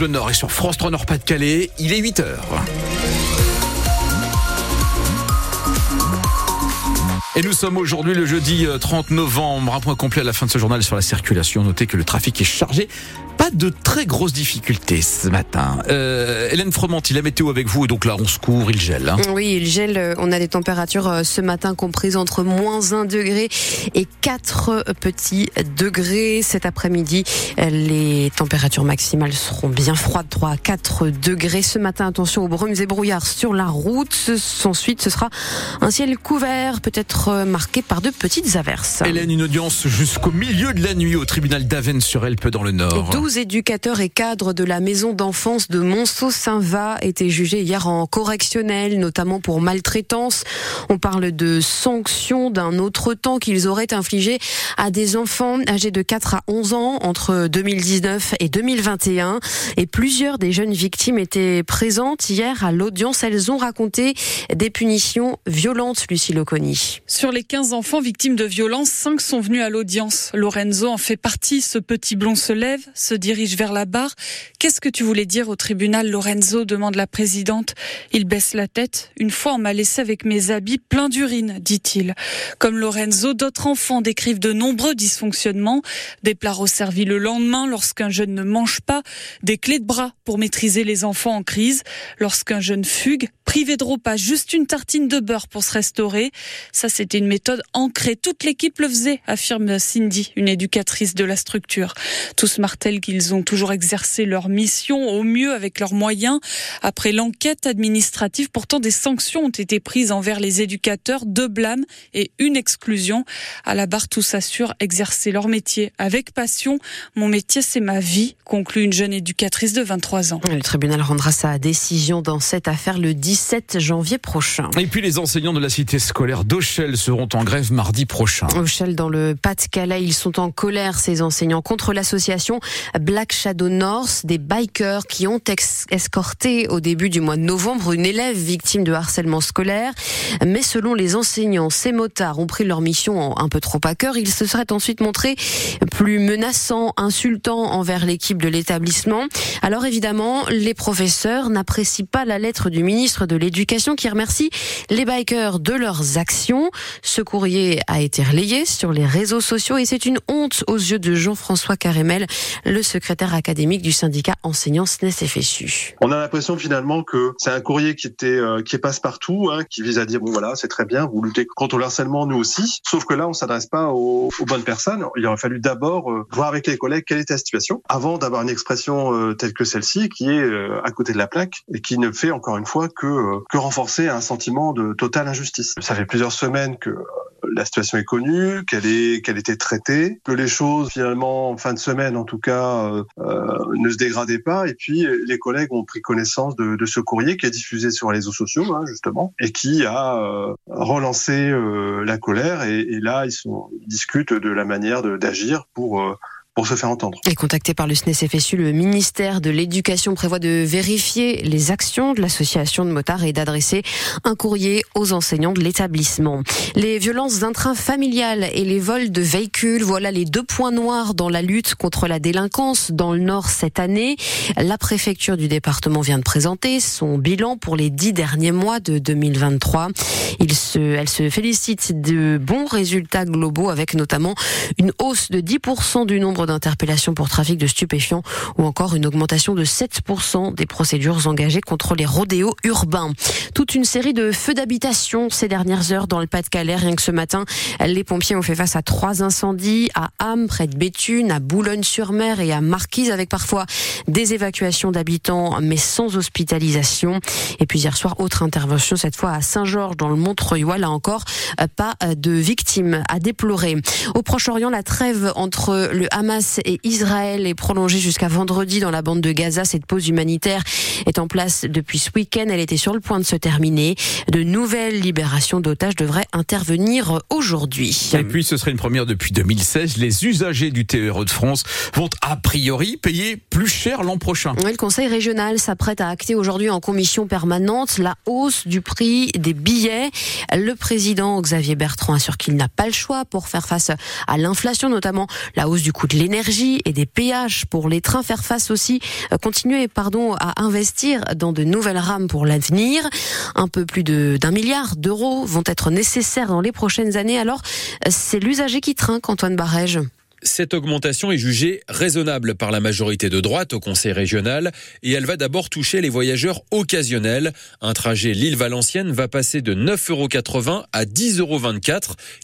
Le Nord est sur France 3 Nord-Pas-de-Calais, il est 8h. Et nous sommes aujourd'hui le jeudi 30 novembre. Un point complet à la fin de ce journal sur la circulation. Notez que le trafic est chargé pas de très grosses difficultés ce matin. Euh, Hélène Fromanti, la météo avec vous, et donc là on se couvre, il gèle. Hein. Oui, il gèle. On a des températures euh, ce matin comprises entre moins 1 degré et 4 petits degrés. Cet après-midi, les températures maximales seront bien froides, 3 à 4 degrés. Ce matin, attention aux brumes et brouillards sur la route. Ensuite, ce sera un ciel couvert, peut-être euh, marqué par de petites averses. Hélène, une audience jusqu'au milieu de la nuit au tribunal d'Avennes-sur-Elpe dans le Nord. 12 éducateurs et cadres de la maison d'enfance de Monceau-Saint-Va étaient jugés hier en correctionnel, notamment pour maltraitance. On parle de sanctions d'un autre temps qu'ils auraient infligé à des enfants âgés de 4 à 11 ans entre 2019 et 2021. Et plusieurs des jeunes victimes étaient présentes hier à l'audience. Elles ont raconté des punitions violentes, Lucie Loconi. Sur les 15 enfants victimes de violences, 5 sont venus à l'audience. Lorenzo en fait partie. Ce petit blond se lève, se dirige vers la barre. Qu'est-ce que tu voulais dire au tribunal, Lorenzo demande la présidente. Il baisse la tête. Une fois, on m'a laissé avec mes habits pleins d'urine, dit-il. Comme Lorenzo, d'autres enfants décrivent de nombreux dysfonctionnements. Des plats resservis le lendemain lorsqu'un jeune ne mange pas. Des clés de bras pour maîtriser les enfants en crise. Lorsqu'un jeune fugue, privé de repas, juste une tartine de beurre pour se restaurer. Ça, c'était une méthode ancrée. Toute l'équipe le faisait, affirme Cindy, une éducatrice de la structure. Tous martèlent qu'ils ont toujours exercé leur mission au mieux avec leurs moyens. Après l'enquête administrative, pourtant des sanctions ont été prises envers les éducateurs, deux blâmes et une exclusion. À la barre, tous assurent exercer leur métier avec passion. Mon métier, c'est ma vie, conclut une jeune éducatrice de 23 ans. Le tribunal rendra sa décision dans cette affaire le 17 janvier prochain. Et puis les enseignants de la cité scolaire d'Auchel seront en grève mardi prochain. Auchel, dans le Pas-de-Calais, ils sont en colère, ces enseignants, contre l'association Black Shadow North, des bikers qui ont escorté au début du mois de novembre une élève victime de harcèlement scolaire. Mais selon les enseignants, ces motards ont pris leur mission un peu trop à cœur. Ils se seraient ensuite montrés plus menaçants, insultants envers l'équipe de l'établissement. Alors évidemment, les professeurs n'apprécient pas la lettre du ministre de l'Éducation qui remercie les bikers de leurs actions. Ce courrier a été relayé sur les réseaux sociaux et c'est une honte aux yeux de Jean-François Carémel, le secrétaire académique du syndicat enseignants SNES FSU. On a l'impression finalement que c'est un courrier qui était euh, qui est passe-partout, hein, qui vise à dire bon voilà c'est très bien, vous luttez contre le harcèlement nous aussi. Sauf que là on s'adresse pas aux, bonnes personnes. Il aurait fallu d'abord euh, voir avec les collègues quelle était la situation avant d'avoir une expression euh, telle que celle-ci qui est à côté de la plaque et qui ne fait encore une fois que que renforcer un sentiment de totale injustice. Ça fait plusieurs semaines que la situation est connue, qu'elle est qu'elle était traitée, que les choses finalement en fin de semaine en tout cas euh, euh, ne se dégradaient pas. Et puis les collègues ont pris connaissance de, de ce courrier qui est diffusé sur les réseaux sociaux hein, justement et qui a euh, relancé la colère. Et, là ils sont ils discutent de la manière d'agir pour Et contacté par le SNES-FSU, le ministère de l'Éducation prévoit de vérifier les actions de l'association de motards et d'adresser un courrier aux enseignants de l'établissement. Les violences intrafamiliales et les vols de véhicules, voilà les deux points noirs dans la lutte contre la délinquance dans le Nord cette année. La préfecture du département vient de présenter son bilan pour les dix derniers mois de 2023. Il se, elle se félicite de bons résultats globaux avec notamment une hausse de 10% du nombre d'interpellations pour trafic de stupéfiants ou encore une augmentation de 7% des procédures engagées contre les rodéos urbains. Toute une série de feux d'habitation ces dernières heures dans le Pas-de-Calais. Rien que ce matin, les pompiers ont fait face à trois incendies à Ham, près de Béthune, à Boulogne-sur-Mer et à Marquise avec parfois des évacuations d'habitants mais sans hospitalisation. Et puis hier soir, autre intervention cette fois à Saint-Georges dans le Montreuil. Là encore, pas de victimes à déplorer. Au Proche-Orient, la trêve entre le Hamas et Israël est prolongée jusqu'à vendredi dans la bande de Gaza. Cette pause humanitaire est en place depuis ce week-end. Elle était sur le point de se terminer. De nouvelles libérations d'otages devraient intervenir aujourd'hui. Et puis, ce serait une première depuis 2016. Les usagers du TER de France vont a priori payer plus cher l'an prochain. le Conseil régional s'apprête à acter aujourd'hui en commission permanente la hausse du prix des billets. Le président Xavier Bertrand assure qu'il n'a pas le choix pour faire face à l'inflation, notamment la hausse du coût de l'énergie et des péages pour les trains, faire face aussi, euh, continuer pardon, à investir dans de nouvelles rames pour l'avenir. Un peu plus d'un milliard d'euros vont être nécessaires dans les prochaines années. Alors, c'est l'usager qui trinque, Antoine Barège. Cette augmentation est jugée raisonnable par la majorité de droite au Conseil régional et elle va d'abord toucher les voyageurs occasionnels. Un trajet Lille-Valenciennes va passer de 9,80 euros à 10,24 euros,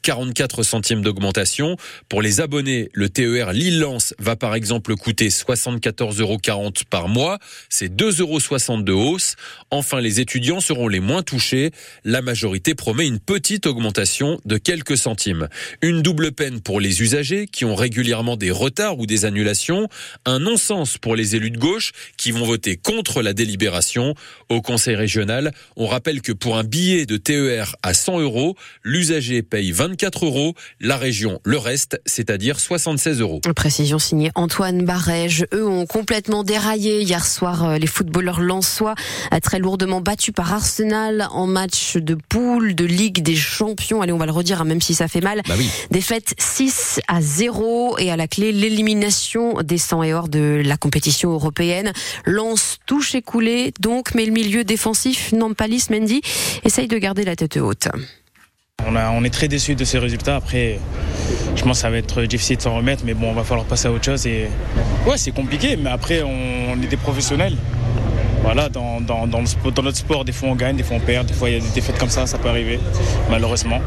44 centimes d'augmentation. Pour les abonnés, le TER Lille-Lens va par exemple coûter 74,40 euros par mois. C'est 2,60 euros de hausse. Enfin, les étudiants seront les moins touchés. La majorité promet une petite augmentation de quelques centimes. Une double peine pour les usagers qui ont régulièrement des retards ou des annulations, un non-sens pour les élus de gauche qui vont voter contre la délibération. Au Conseil régional, on rappelle que pour un billet de TER à 100 euros, l'usager paye 24 euros, la région le reste, c'est-à-dire 76 euros. Précision signée Antoine Barège. Eux ont complètement déraillé hier soir euh, les footballeurs lensois, euh, très lourdement battus par Arsenal en match de poule de Ligue des Champions. Allez, on va le redire, hein, même si ça fait mal. Bah oui. Défaite 6 à 0 et à la clé l'élimination des 100 et hors de la compétition européenne. Lance touche écoulé donc, mais le milieu défensif Nampalis Mendy essaye de garder la tête haute. On, est très déçus de ces résultats. Après, je pense que ça va être difficile de s'en remettre, mais bon, on va falloir passer à autre chose. Et ouais, c'est compliqué, mais après, on, est des professionnels. Voilà, dans, dans, notre sport, des fois on gagne, des fois on perd, des fois il y a des défaites comme ça, ça peut arriver, malheureusement.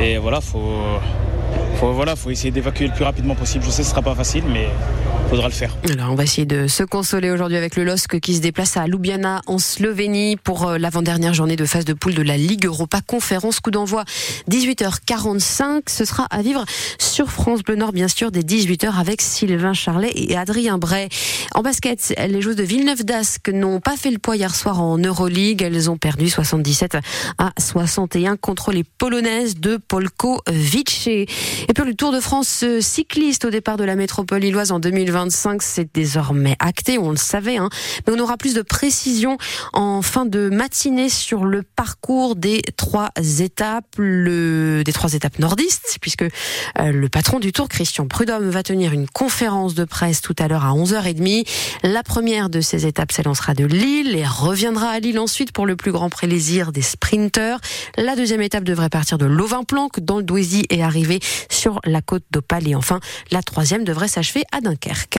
Et voilà, faut, faut, voilà, faut essayer d'évacuer le plus rapidement possible. Je sais que ce sera pas facile, mais faudra le faire. Alors, on va essayer de se consoler aujourd'hui avec le LOSC qui se déplace à Ljubljana en Slovénie pour euh, l'avant-dernière journée de phase de poule de la Ligue Europa Conférence. Coup d'envoi 18h45. Ce sera à vivre sur France Bleu Nord, bien sûr, dès 18h avec Sylvain Charlet et Adrien Bray. En basket, les joueuses de Villeneuve d'Ascq n'ont pas fait le poids hier soir en Euroleague. Elles ont perdu 77 à 61 contre les Polonaises de Polko Vice. Et puis le Tour de France cycliste au départ de la métropole lilloise en 2025, c'est désormais acté, on le savait. Hein. Mais on aura plus de précisions en fin de matinée sur le parcours des trois étapes, le, des trois étapes nordistes, puisque euh, le patron du Tour, Christian Prudhomme, va tenir une conférence de presse tout à l'heure à 11h30. La première de ces étapes s'élancera de Lille et reviendra à Lille ensuite pour le plus grand plaisir des sprinteurs. La deuxième étape devrait partir de Lovin-Planck dans le Douaisis et arriver sur la côte d'Opale. Et enfin, la troisième devrait s'achever à Dunkerque.